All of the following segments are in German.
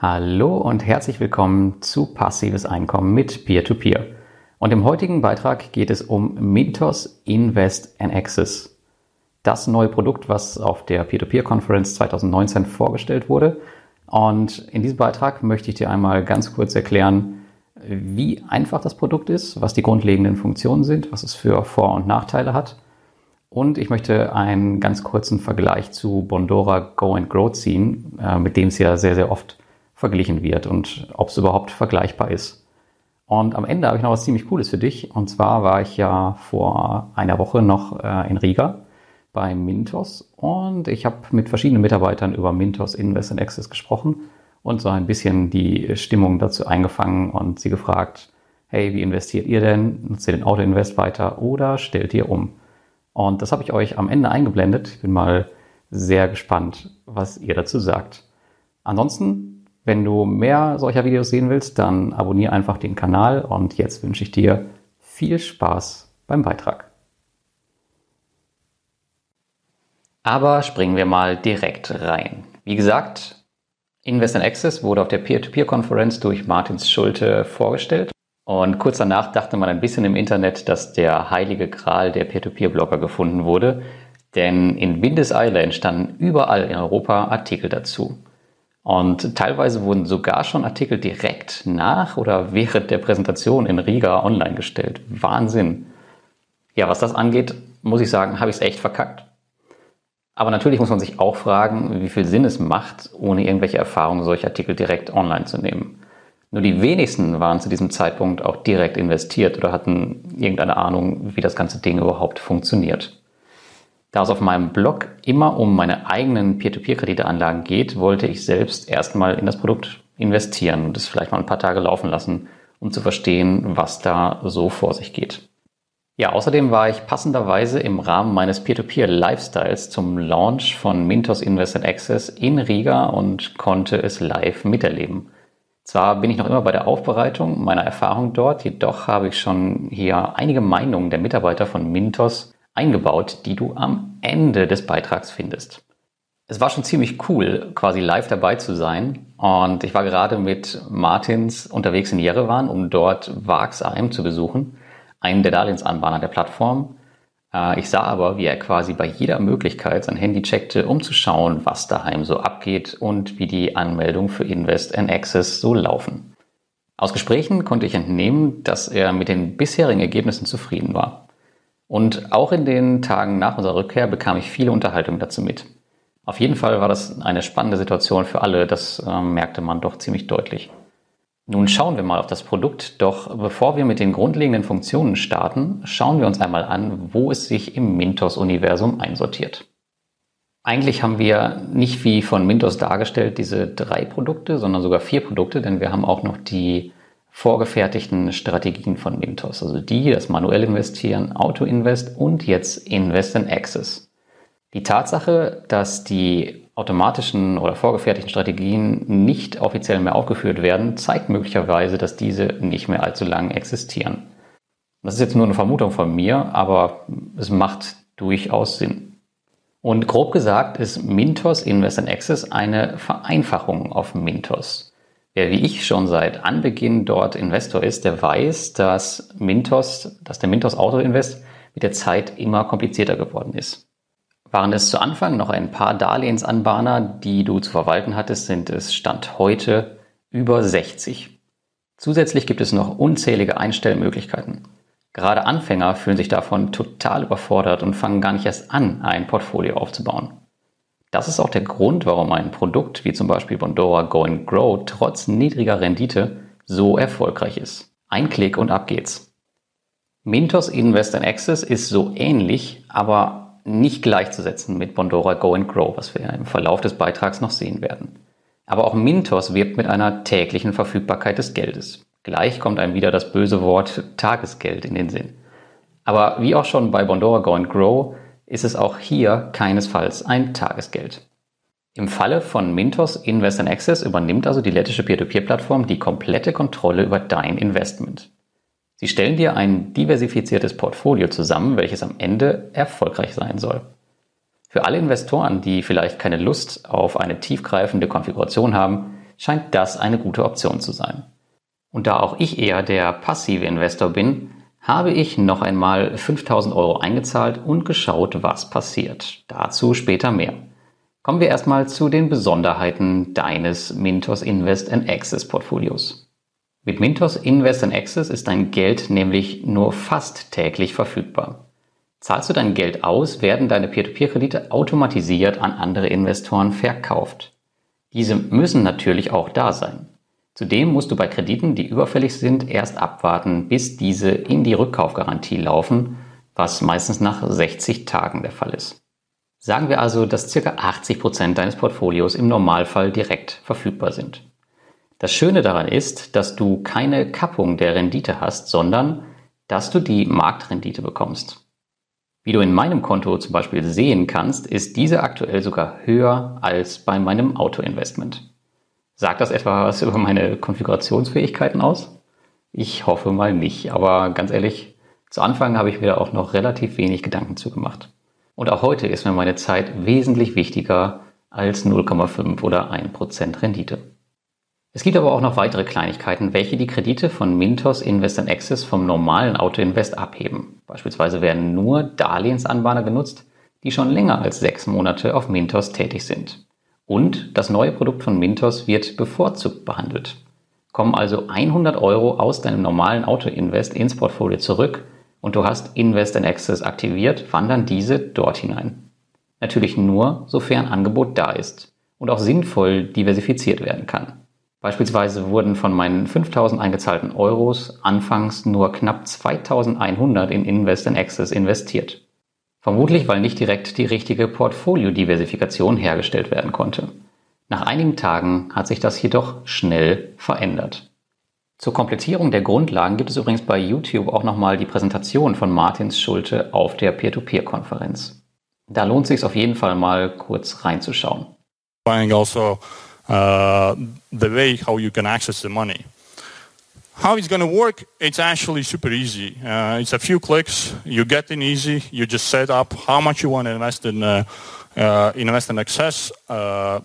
Hallo und herzlich willkommen zu Passives Einkommen mit Peer-to-Peer. -Peer. Und im heutigen Beitrag geht es um Mintos Invest and Access. Das neue Produkt, was auf der Peer-to-Peer-Conference 2019 vorgestellt wurde. Und in diesem Beitrag möchte ich dir einmal ganz kurz erklären, wie einfach das Produkt ist, was die grundlegenden Funktionen sind, was es für Vor- und Nachteile hat. Und ich möchte einen ganz kurzen Vergleich zu Bondora Go and Grow ziehen, äh, mit dem es ja sehr, sehr oft verglichen wird und ob es überhaupt vergleichbar ist. Und am Ende habe ich noch was ziemlich Cooles für dich. Und zwar war ich ja vor einer Woche noch äh, in Riga bei Mintos und ich habe mit verschiedenen Mitarbeitern über Mintos Invest and Access gesprochen und so ein bisschen die Stimmung dazu eingefangen und sie gefragt, hey, wie investiert ihr denn? Nutzt ihr den Auto-Invest weiter oder stellt ihr um? Und das habe ich euch am Ende eingeblendet. Ich bin mal sehr gespannt, was ihr dazu sagt. Ansonsten wenn du mehr solcher Videos sehen willst, dann abonniere einfach den Kanal und jetzt wünsche ich dir viel Spaß beim Beitrag. Aber springen wir mal direkt rein. Wie gesagt, Invest in Access wurde auf der Peer-to-Peer-Konferenz durch Martins Schulte vorgestellt. Und kurz danach dachte man ein bisschen im Internet, dass der heilige Gral der Peer-to-Peer-Blogger gefunden wurde. Denn in Windeseile standen überall in Europa Artikel dazu. Und teilweise wurden sogar schon Artikel direkt nach oder während der Präsentation in Riga online gestellt. Wahnsinn. Ja, was das angeht, muss ich sagen, habe ich es echt verkackt. Aber natürlich muss man sich auch fragen, wie viel Sinn es macht, ohne irgendwelche Erfahrungen solche Artikel direkt online zu nehmen. Nur die wenigsten waren zu diesem Zeitpunkt auch direkt investiert oder hatten irgendeine Ahnung, wie das ganze Ding überhaupt funktioniert. Da es auf meinem Blog immer um meine eigenen Peer-to-Peer-Krediteanlagen geht, wollte ich selbst erstmal in das Produkt investieren und es vielleicht mal ein paar Tage laufen lassen, um zu verstehen, was da so vor sich geht. Ja, außerdem war ich passenderweise im Rahmen meines Peer-to-Peer-Lifestyles zum Launch von Mintos Invest Access in Riga und konnte es live miterleben. Zwar bin ich noch immer bei der Aufbereitung meiner Erfahrung dort, jedoch habe ich schon hier einige Meinungen der Mitarbeiter von Mintos eingebaut, die du am Ende des Beitrags findest. Es war schon ziemlich cool, quasi live dabei zu sein. Und ich war gerade mit Martins unterwegs in Jerewan, um dort Vax AM zu besuchen, einen der Darlehensanbahner der Plattform. Äh, ich sah aber, wie er quasi bei jeder Möglichkeit sein Handy checkte, um zu schauen, was daheim so abgeht und wie die Anmeldungen für Invest and Access so laufen. Aus Gesprächen konnte ich entnehmen, dass er mit den bisherigen Ergebnissen zufrieden war. Und auch in den Tagen nach unserer Rückkehr bekam ich viele Unterhaltungen dazu mit. Auf jeden Fall war das eine spannende Situation für alle, das äh, merkte man doch ziemlich deutlich. Nun schauen wir mal auf das Produkt, doch bevor wir mit den grundlegenden Funktionen starten, schauen wir uns einmal an, wo es sich im Mintos-Universum einsortiert. Eigentlich haben wir nicht wie von Mintos dargestellt diese drei Produkte, sondern sogar vier Produkte, denn wir haben auch noch die vorgefertigten Strategien von Mintos. Also die, das manuell investieren, Auto-Invest und jetzt Invest in Access. Die Tatsache, dass die automatischen oder vorgefertigten Strategien nicht offiziell mehr aufgeführt werden, zeigt möglicherweise, dass diese nicht mehr allzu lange existieren. Das ist jetzt nur eine Vermutung von mir, aber es macht durchaus Sinn. Und grob gesagt ist Mintos Invest in Access eine Vereinfachung auf Mintos. Wer wie ich schon seit Anbeginn dort Investor ist, der weiß, dass Mintos, dass der Mintos Auto Invest mit der Zeit immer komplizierter geworden ist. Waren es zu Anfang noch ein paar Darlehensanbahner, die du zu verwalten hattest, sind es Stand heute über 60. Zusätzlich gibt es noch unzählige Einstellmöglichkeiten. Gerade Anfänger fühlen sich davon total überfordert und fangen gar nicht erst an, ein Portfolio aufzubauen. Das ist auch der Grund, warum ein Produkt wie zum Beispiel Bondora Go and Grow trotz niedriger Rendite so erfolgreich ist. Ein Klick und ab geht's. Mintos Invest and Access ist so ähnlich, aber nicht gleichzusetzen mit Bondora Go and Grow, was wir im Verlauf des Beitrags noch sehen werden. Aber auch Mintos wirbt mit einer täglichen Verfügbarkeit des Geldes. Gleich kommt einem wieder das böse Wort Tagesgeld in den Sinn. Aber wie auch schon bei Bondora Go and Grow ist es auch hier keinesfalls ein Tagesgeld. Im Falle von Mintos Invest in Access übernimmt also die lettische Peer-to-Peer-Plattform die komplette Kontrolle über dein Investment. Sie stellen dir ein diversifiziertes Portfolio zusammen, welches am Ende erfolgreich sein soll. Für alle Investoren, die vielleicht keine Lust auf eine tiefgreifende Konfiguration haben, scheint das eine gute Option zu sein. Und da auch ich eher der passive Investor bin, habe ich noch einmal 5000 Euro eingezahlt und geschaut, was passiert. Dazu später mehr. Kommen wir erstmal zu den Besonderheiten deines Mintos Invest and Access Portfolios. Mit Mintos Invest and Access ist dein Geld nämlich nur fast täglich verfügbar. Zahlst du dein Geld aus, werden deine Peer-to-Peer-Kredite automatisiert an andere Investoren verkauft. Diese müssen natürlich auch da sein. Zudem musst du bei Krediten, die überfällig sind, erst abwarten, bis diese in die Rückkaufgarantie laufen, was meistens nach 60 Tagen der Fall ist. Sagen wir also, dass ca. 80 Prozent deines Portfolios im Normalfall direkt verfügbar sind. Das Schöne daran ist, dass du keine Kappung der Rendite hast, sondern dass du die Marktrendite bekommst. Wie du in meinem Konto zum Beispiel sehen kannst, ist diese aktuell sogar höher als bei meinem Autoinvestment. Sagt das etwa was über meine Konfigurationsfähigkeiten aus? Ich hoffe mal nicht, aber ganz ehrlich, zu Anfang habe ich mir auch noch relativ wenig Gedanken zugemacht. Und auch heute ist mir meine Zeit wesentlich wichtiger als 0,5 oder 1% Rendite. Es gibt aber auch noch weitere Kleinigkeiten, welche die Kredite von Mintos Invest and Access vom normalen Autoinvest abheben. Beispielsweise werden nur Darlehensanbahner genutzt, die schon länger als sechs Monate auf Mintos tätig sind. Und das neue Produkt von Mintos wird bevorzugt behandelt. Kommen also 100 Euro aus deinem normalen Auto-Invest ins Portfolio zurück und du hast Invest in Access aktiviert, wandern diese dort hinein. Natürlich nur, sofern Angebot da ist und auch sinnvoll diversifiziert werden kann. Beispielsweise wurden von meinen 5000 eingezahlten Euros anfangs nur knapp 2100 in Invest in Access investiert. Vermutlich, weil nicht direkt die richtige Portfoliodiversifikation hergestellt werden konnte. Nach einigen Tagen hat sich das jedoch schnell verändert. Zur Komplettierung der Grundlagen gibt es übrigens bei YouTube auch nochmal die Präsentation von Martins Schulte auf der Peer-to-Peer-Konferenz. Da lohnt es sich auf jeden Fall mal kurz reinzuschauen. Also, uh, the way how you can access the money. How it's going to work, it's actually super easy. Uh, it's a few clicks, you get in easy, you just set up how much you want to invest in, uh, uh, invest in access. Uh,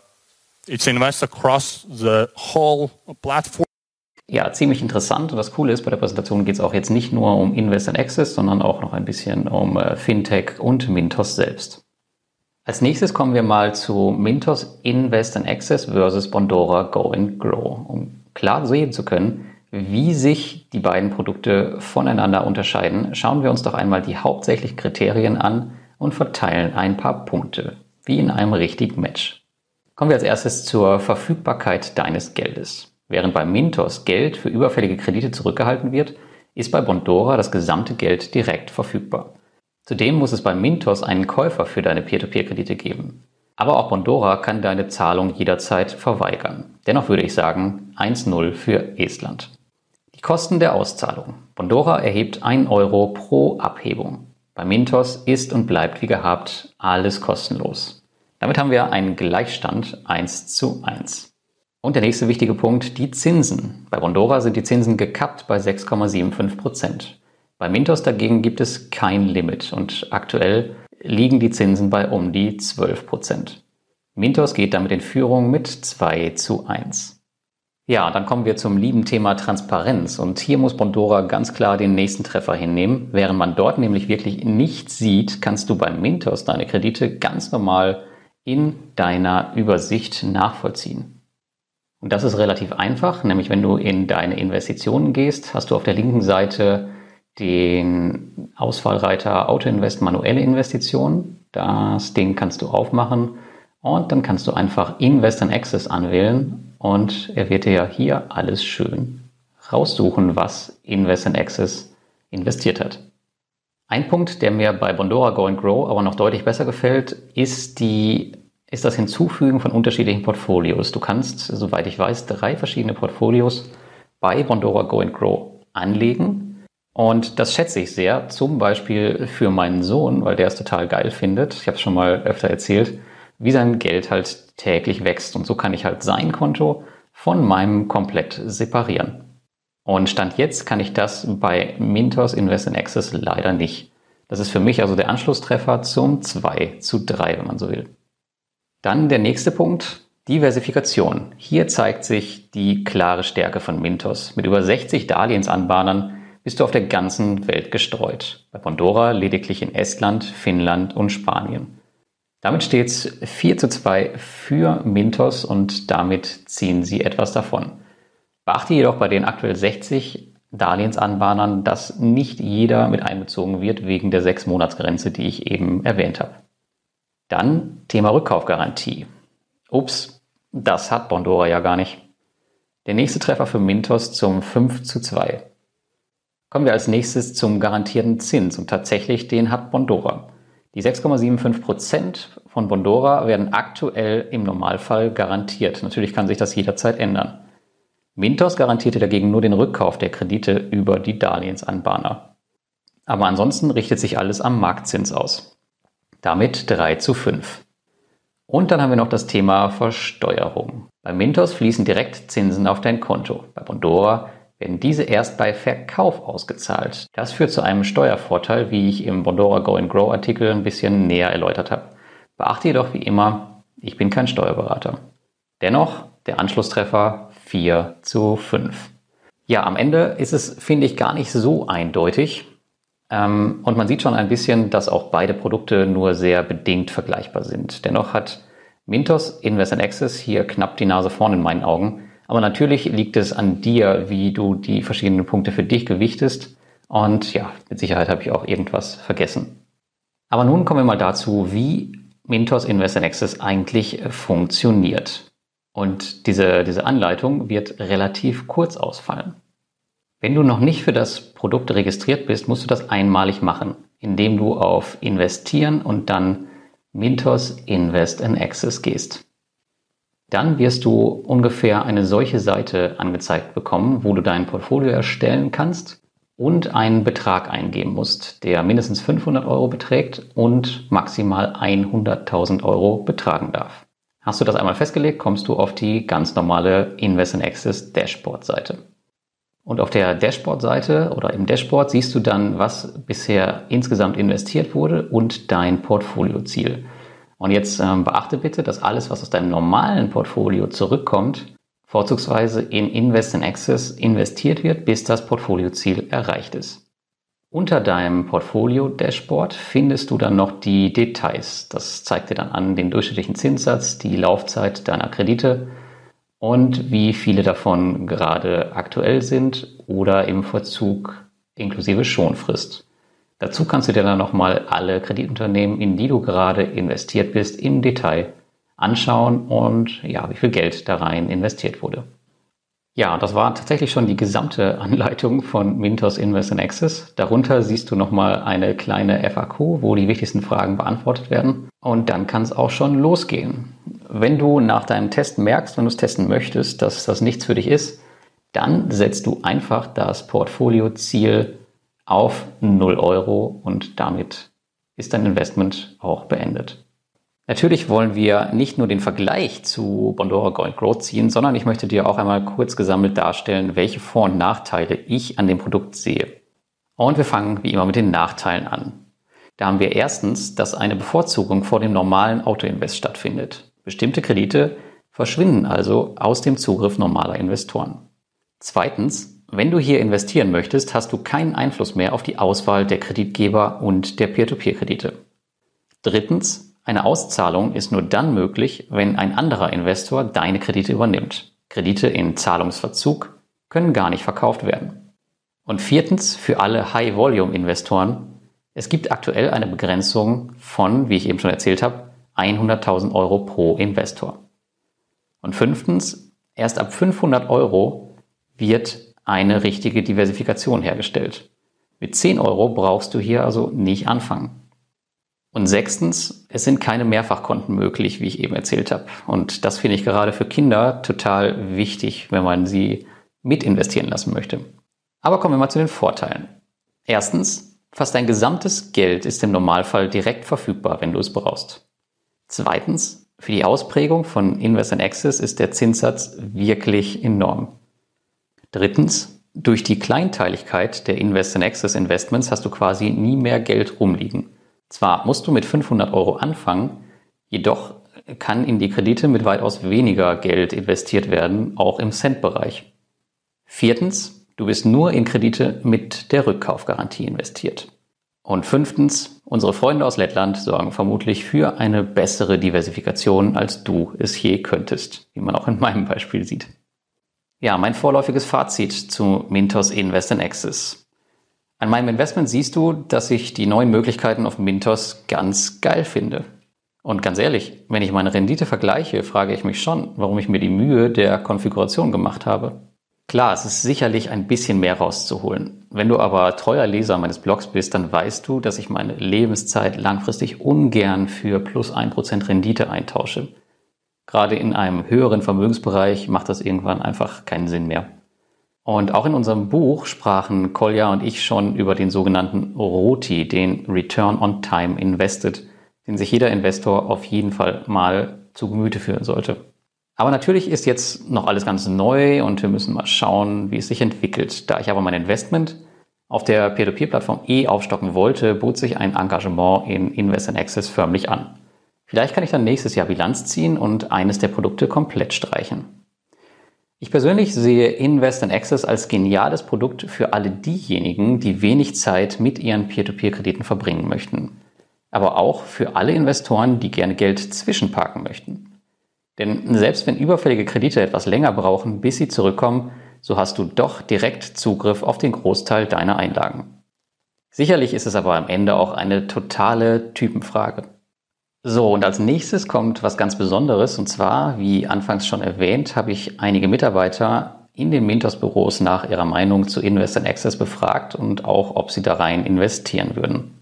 it's invest across the whole platform. Ja, ziemlich interessant. Und das Coole ist, bei der Präsentation geht es auch jetzt nicht nur um Invest in Access, sondern auch noch ein bisschen um äh, Fintech und Mintos selbst. Als nächstes kommen wir mal zu Mintos Invest in Access versus Bondora Go and Grow, um klar sehen zu können, wie sich die beiden Produkte voneinander unterscheiden, schauen wir uns doch einmal die hauptsächlichen Kriterien an und verteilen ein paar Punkte, wie in einem richtigen Match. Kommen wir als erstes zur Verfügbarkeit deines Geldes. Während bei Mintos Geld für überfällige Kredite zurückgehalten wird, ist bei Bondora das gesamte Geld direkt verfügbar. Zudem muss es bei Mintos einen Käufer für deine Peer-to-Peer-Kredite geben. Aber auch Bondora kann deine Zahlung jederzeit verweigern. Dennoch würde ich sagen 1-0 für Estland. Kosten der Auszahlung. Bondora erhebt 1 Euro pro Abhebung. Bei Mintos ist und bleibt wie gehabt alles kostenlos. Damit haben wir einen Gleichstand 1 zu 1. Und der nächste wichtige Punkt, die Zinsen. Bei Bondora sind die Zinsen gekappt bei 6,75 Prozent. Bei Mintos dagegen gibt es kein Limit und aktuell liegen die Zinsen bei um die 12 Prozent. Mintos geht damit in Führung mit 2 zu 1. Ja, dann kommen wir zum lieben Thema Transparenz. Und hier muss Bondora ganz klar den nächsten Treffer hinnehmen. Während man dort nämlich wirklich nichts sieht, kannst du beim Mintos deine Kredite ganz normal in deiner Übersicht nachvollziehen. Und das ist relativ einfach, nämlich wenn du in deine Investitionen gehst, hast du auf der linken Seite den Auswahlreiter Autoinvest manuelle Investitionen. Das Ding kannst du aufmachen und dann kannst du einfach Invest in Access anwählen und er wird dir ja hier alles schön raussuchen, was Invest in Access investiert hat. Ein Punkt, der mir bei Bondora Go and Grow aber noch deutlich besser gefällt, ist die ist das Hinzufügen von unterschiedlichen Portfolios. Du kannst, soweit ich weiß, drei verschiedene Portfolios bei Bondora Go and Grow anlegen. Und das schätze ich sehr, zum Beispiel für meinen Sohn, weil der es total geil findet. Ich habe es schon mal öfter erzählt wie sein Geld halt täglich wächst. Und so kann ich halt sein Konto von meinem komplett separieren. Und Stand jetzt kann ich das bei Mintos Invest in Access leider nicht. Das ist für mich also der Anschlusstreffer zum 2 zu 3, wenn man so will. Dann der nächste Punkt. Diversifikation. Hier zeigt sich die klare Stärke von Mintos. Mit über 60 Darlehensanbahnern bist du auf der ganzen Welt gestreut. Bei Pandora lediglich in Estland, Finnland und Spanien. Damit steht es 4 zu 2 für Mintos und damit ziehen sie etwas davon. Beachte jedoch bei den aktuell 60 Darlehensanbahnern, dass nicht jeder mit einbezogen wird wegen der 6-Monats-Grenze, die ich eben erwähnt habe. Dann Thema Rückkaufgarantie. Ups, das hat Bondora ja gar nicht. Der nächste Treffer für Mintos zum 5 zu 2. Kommen wir als nächstes zum garantierten Zins und tatsächlich den hat Bondora. Die 6,75% von Bondora werden aktuell im Normalfall garantiert. Natürlich kann sich das jederzeit ändern. Mintos garantierte dagegen nur den Rückkauf der Kredite über die Darlehensanbahner. Aber ansonsten richtet sich alles am Marktzins aus. Damit 3 zu 5. Und dann haben wir noch das Thema Versteuerung. Bei Mintos fließen direkt Zinsen auf dein Konto. Bei Bondora werden diese erst bei Verkauf ausgezahlt. Das führt zu einem Steuervorteil, wie ich im Bondora Go and Grow Artikel ein bisschen näher erläutert habe. Beachte jedoch wie immer, ich bin kein Steuerberater. Dennoch der Anschlusstreffer 4 zu 5. Ja, am Ende ist es, finde ich, gar nicht so eindeutig. Ähm, und man sieht schon ein bisschen, dass auch beide Produkte nur sehr bedingt vergleichbar sind. Dennoch hat Mintos Invest in Access hier knapp die Nase vorn in meinen Augen. Aber natürlich liegt es an dir, wie du die verschiedenen Punkte für dich gewichtest. Und ja, mit Sicherheit habe ich auch irgendwas vergessen. Aber nun kommen wir mal dazu, wie Mintos Invest in Access eigentlich funktioniert. Und diese, diese Anleitung wird relativ kurz ausfallen. Wenn du noch nicht für das Produkt registriert bist, musst du das einmalig machen, indem du auf Investieren und dann Mintos Invest in Access gehst. Dann wirst du ungefähr eine solche Seite angezeigt bekommen, wo du dein Portfolio erstellen kannst und einen Betrag eingeben musst, der mindestens 500 Euro beträgt und maximal 100.000 Euro betragen darf. Hast du das einmal festgelegt, kommst du auf die ganz normale Invest in Access Dashboard Seite. Und auf der Dashboard-Seite oder im Dashboard siehst du dann, was bisher insgesamt investiert wurde und dein Portfolioziel. Und jetzt ähm, beachte bitte, dass alles, was aus deinem normalen Portfolio zurückkommt, vorzugsweise in Invest in Access investiert wird, bis das Portfolioziel erreicht ist. Unter deinem Portfolio-Dashboard findest du dann noch die Details. Das zeigt dir dann an den durchschnittlichen Zinssatz, die Laufzeit deiner Kredite und wie viele davon gerade aktuell sind oder im Verzug inklusive Schonfrist. Dazu kannst du dir dann nochmal alle Kreditunternehmen, in die du gerade investiert bist, im Detail anschauen und ja, wie viel Geld da rein investiert wurde. Ja, das war tatsächlich schon die gesamte Anleitung von Mintos Invest in Access. Darunter siehst du nochmal eine kleine FAQ, wo die wichtigsten Fragen beantwortet werden. Und dann kann es auch schon losgehen. Wenn du nach deinem Test merkst, wenn du es testen möchtest, dass das nichts für dich ist, dann setzt du einfach das Portfolioziel auf 0 Euro und damit ist dein Investment auch beendet. Natürlich wollen wir nicht nur den Vergleich zu Bondora Gold Growth ziehen, sondern ich möchte dir auch einmal kurz gesammelt darstellen, welche Vor- und Nachteile ich an dem Produkt sehe. Und wir fangen wie immer mit den Nachteilen an. Da haben wir erstens, dass eine Bevorzugung vor dem normalen Autoinvest stattfindet. Bestimmte Kredite verschwinden also aus dem Zugriff normaler Investoren. Zweitens, wenn du hier investieren möchtest, hast du keinen Einfluss mehr auf die Auswahl der Kreditgeber und der Peer-to-Peer-Kredite. Drittens, eine Auszahlung ist nur dann möglich, wenn ein anderer Investor deine Kredite übernimmt. Kredite in Zahlungsverzug können gar nicht verkauft werden. Und viertens, für alle High-Volume-Investoren, es gibt aktuell eine Begrenzung von, wie ich eben schon erzählt habe, 100.000 Euro pro Investor. Und fünftens, erst ab 500 Euro wird eine richtige Diversifikation hergestellt. Mit 10 Euro brauchst du hier also nicht anfangen. Und sechstens, es sind keine Mehrfachkonten möglich, wie ich eben erzählt habe. Und das finde ich gerade für Kinder total wichtig, wenn man sie mit investieren lassen möchte. Aber kommen wir mal zu den Vorteilen. Erstens, fast dein gesamtes Geld ist im Normalfall direkt verfügbar, wenn du es brauchst. Zweitens, für die Ausprägung von Invest in Access ist der Zinssatz wirklich enorm. Drittens, durch die Kleinteiligkeit der Invest in Access Investments hast du quasi nie mehr Geld rumliegen. Zwar musst du mit 500 Euro anfangen, jedoch kann in die Kredite mit weitaus weniger Geld investiert werden, auch im Cent-Bereich. Viertens, du bist nur in Kredite mit der Rückkaufgarantie investiert. Und fünftens, unsere Freunde aus Lettland sorgen vermutlich für eine bessere Diversifikation, als du es je könntest, wie man auch in meinem Beispiel sieht. Ja, mein vorläufiges Fazit zu Mintos Invest in Access. An meinem Investment siehst du, dass ich die neuen Möglichkeiten auf Mintos ganz geil finde. Und ganz ehrlich, wenn ich meine Rendite vergleiche, frage ich mich schon, warum ich mir die Mühe der Konfiguration gemacht habe. Klar, es ist sicherlich ein bisschen mehr rauszuholen. Wenn du aber treuer Leser meines Blogs bist, dann weißt du, dass ich meine Lebenszeit langfristig ungern für plus ein Prozent Rendite eintausche. Gerade in einem höheren Vermögensbereich macht das irgendwann einfach keinen Sinn mehr. Und auch in unserem Buch sprachen Kolja und ich schon über den sogenannten ROTI, den Return on Time Invested, den sich jeder Investor auf jeden Fall mal zu Gemüte führen sollte. Aber natürlich ist jetzt noch alles ganz neu und wir müssen mal schauen, wie es sich entwickelt. Da ich aber mein Investment auf der Peer-to-Peer-Plattform eh aufstocken wollte, bot sich ein Engagement in Invest in Access förmlich an. Vielleicht kann ich dann nächstes Jahr Bilanz ziehen und eines der Produkte komplett streichen. Ich persönlich sehe Invest in Access als geniales Produkt für alle diejenigen, die wenig Zeit mit ihren Peer-to-Peer-Krediten verbringen möchten. Aber auch für alle Investoren, die gerne Geld zwischenparken möchten. Denn selbst wenn überfällige Kredite etwas länger brauchen, bis sie zurückkommen, so hast du doch direkt Zugriff auf den Großteil deiner Einlagen. Sicherlich ist es aber am Ende auch eine totale Typenfrage. So, und als nächstes kommt was ganz Besonderes, und zwar, wie anfangs schon erwähnt, habe ich einige Mitarbeiter in den Mintos-Büros nach ihrer Meinung zu Invest in Access befragt und auch, ob sie da rein investieren würden.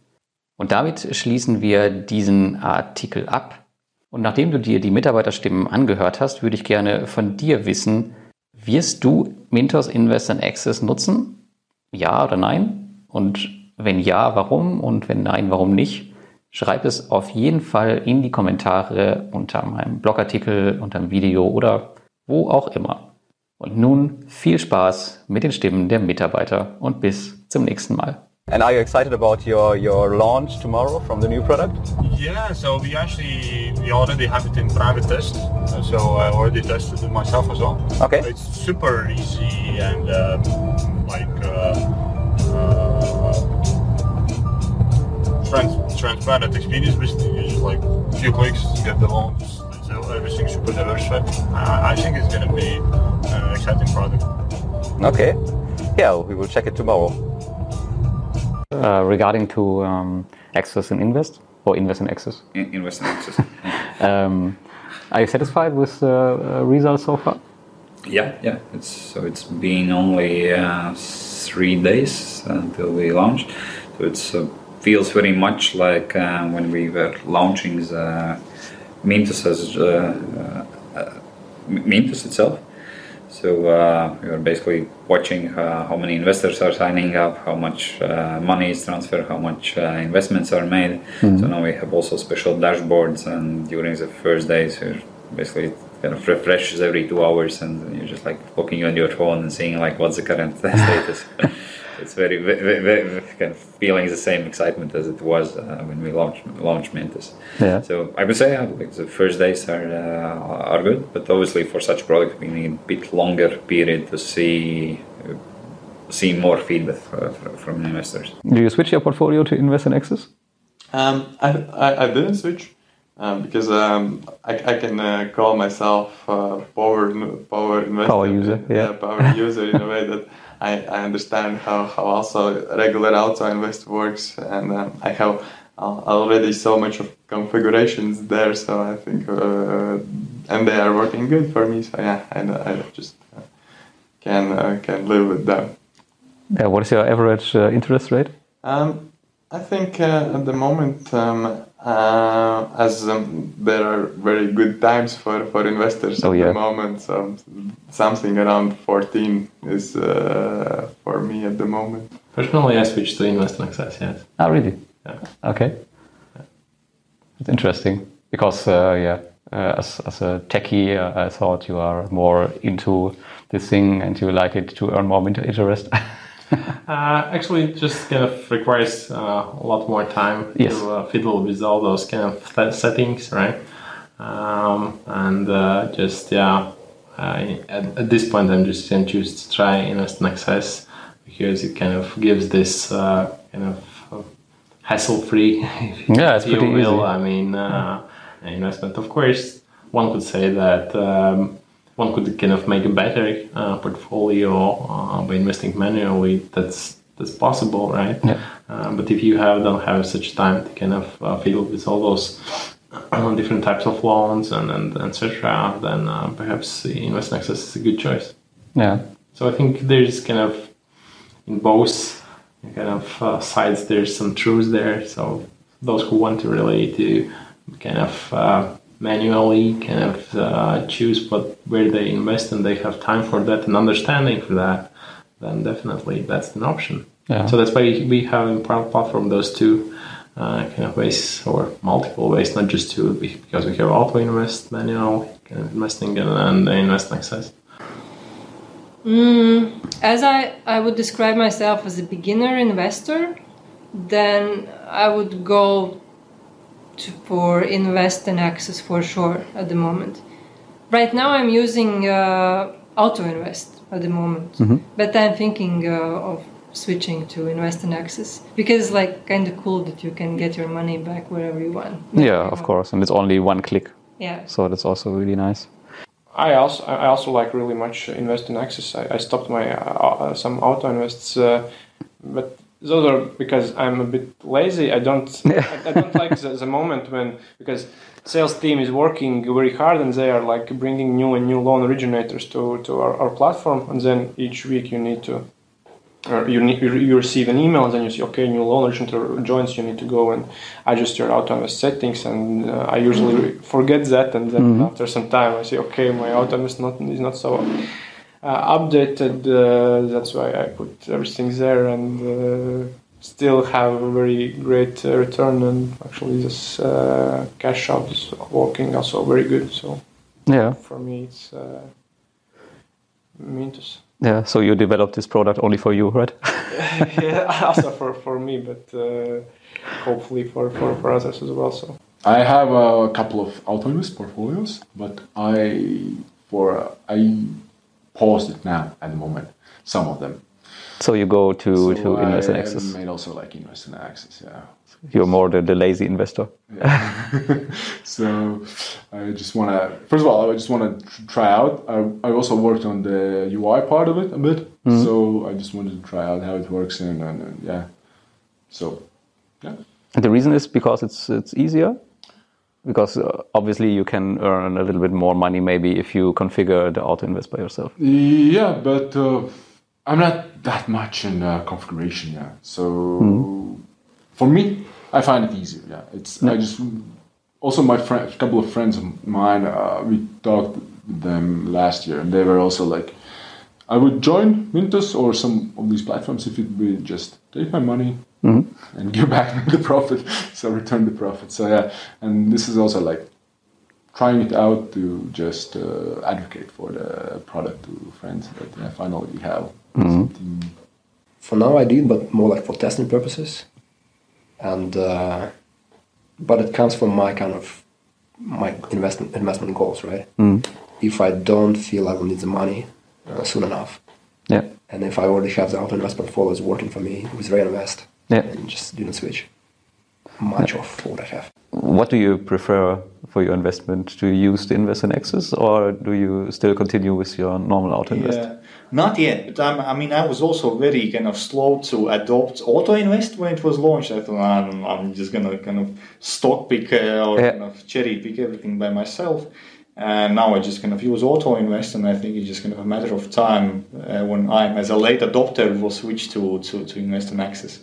Und damit schließen wir diesen Artikel ab. Und nachdem du dir die Mitarbeiterstimmen angehört hast, würde ich gerne von dir wissen, wirst du Mintos Invest in Access nutzen? Ja oder nein? Und wenn ja, warum? Und wenn nein, warum nicht? Schreib es auf jeden Fall in die Kommentare unter meinem Blogartikel, unter dem Video oder wo auch immer. Und nun viel Spaß mit den Stimmen der Mitarbeiter und bis zum nächsten Mal. And are you excited about your, your launch tomorrow from the new product? Yeah, so we actually we already have it in private test, so I already tested it myself as well. Okay. It's super easy and uh, like uh, uh, transparent experience. Basically, you just like a few clicks, to get the loan. Just, it's everything super diversified. I, I think it's gonna be an exciting product. Okay. Yeah, we will check it tomorrow. Uh, regarding to um, Access and Invest or Invest and Access, In- invest in access. um, are you satisfied with the uh, results so far? yeah, yeah. It's so it's been only uh, three days until we launched, so it's uh, feels very much like uh, when we were launching the Mintos as uh, uh, uh, Mintos itself. So uh, we were basically watching uh, how many investors are signing up, how much uh, money is transferred, how much uh, investments are made. So now we have also special dashboards, and during the first days, we're basically kind of refreshes every two hours, and you're just like looking on your phone and seeing like what's the current status. It's very, very, very, kind of feeling the same excitement as it was uh, when we launched launched Mintus. Yeah. So I would say uh, like the first days are uh, are good, but obviously for such product we need a bit longer period to see uh, see more feedback uh, fr- from investors. Do you switch your portfolio to Invest in Access? Um, I, I, I didn't switch um, because um, I, I can uh, call myself uh, power power investor, Power user, yeah. power user in a way that I, I understand how, how also regular auto invest works, and um, I have already so much of configurations there, so I think uh, and they are working good for me. So yeah, I, I just uh, can uh, can live with them. Yeah, what is your average uh, interest rate? Um, I think uh, at the moment, um, uh, as um, there are very good times for, for investors Oh, at yeah. the moment, so something around 14 is uh, for me at the moment. Personally, I switched to investment Access, yes. Oh, really? Yeah. Okay. It's interesting because, uh, yeah, uh, as, as a techie, uh, I thought you are more into this thing and you like it to earn more interest. Uh, actually, just kind of requires uh, a lot more time Yes. to uh, fiddle with all those kind of th- settings, right? um, and uh, just yeah. I, at, at this point, I'm just going to choose to try Invest in Access because it kind of gives this uh, kind of uh, hassle-free, Yeah, it's you pretty will. easy. I mean, uh, investment. Of course, one could say that um, one could kind of make a better uh, portfolio uh, by investing manually. That's that's possible, right? Yeah. Uh, but if you have don't have such time to kind of uh, fiddle with all those uh, different types of loans and and etc., then uh, perhaps investment access is a good choice. Yeah. So I think there's kind of in both kind of uh, sides there's some truth there. So those who want to really to kind of uh, manually kind of uh, choose what where they invest and they have time for that and understanding for that, then definitely that's an option. Yeah. So that's why we have in our platform those two uh, kind of ways or multiple ways, not just two, because we have auto invest, manual kind of investing, and, and invest access. As I, I would describe myself as a beginner investor, then I would go to, for invest and access for sure at the moment. Right now, I'm using uh, auto invest at the moment, but I'm thinking uh, of switching to invest and access because it's like kind of cool that you can get your money back wherever you want. Yeah, of course. And it's only one click. Yeah. So that's also really nice. I also I also like really much invest in access. I, I stopped my uh, uh, some auto invests, uh, but those are because I'm a bit lazy. I don't I, I don't like the, the moment when because sales team is working very hard and they are like bringing new and new loan originators to to our, our platform, and then each week you need to. Or you, need, you receive an email and then you see okay new loan originator joins you need to go and adjust your auto invest settings and uh, I usually forget that and then after some time I say okay my auto invest not is not so updated uh, that's why I put everything there and uh, still have a very great uh, return and actually this uh, cash out is working also very good so Yeah. for me it's uh, Mintus. Yeah. So you developed this product only for you, right? yeah, also for, for me, but uh, hopefully for, for, for others as well. So I have a couple of autonomous portfolios, but I for I paused it now at the moment. Some of them. So you go to, So to invest in I access. Made also like invest in access. Yeah. You're more the, the lazy investor. so I just want to. First of all, I just want to try out. I, I also worked on the UI part of it a bit, mm-hmm. so I just wanted to try out how it works and, and, and yeah. So yeah. And the reason is because it's it's easier. Because uh, obviously you can earn a little bit more money maybe if you configure the auto invest by yourself. Yeah, but uh, I'm not that much in uh, configuration. Yeah, so for me, I find it easier. Yeah, it's I just also my friend, a couple of friends of mine, uh, we talked with them last year, and they were also like, I would join Mintos or some of these platforms if it would just take my money and give back the profit, so return the profit. So yeah, and this is also like trying it out to just uh, advocate for the product to friends that yeah, finally we have something. For now, I did, but more like for testing purposes. And uh, but it comes from my kind of my investment investment goals, right? If I don't feel I will need the money uh, soon enough, Yeah. and if I already have the auto investment portfolio is working for me with reinvest, Yeah. and just didn't switch much of what I have. What do you prefer for your investment? Do you use the invest in access or do you still continue with your normal auto invest? Yeah, not yet. But I'm, I mean, I was also very kind of slow to adopt auto invest when it was launched. I thought I'm, I'm just gonna kind of stock pick uh, or Yeah. kind of cherry pick everything by myself. And now I just kind of use auto invest, and I think it's just kind of a matter of time uh, when I'm, as a late adopter, will switch to to, to invest in access.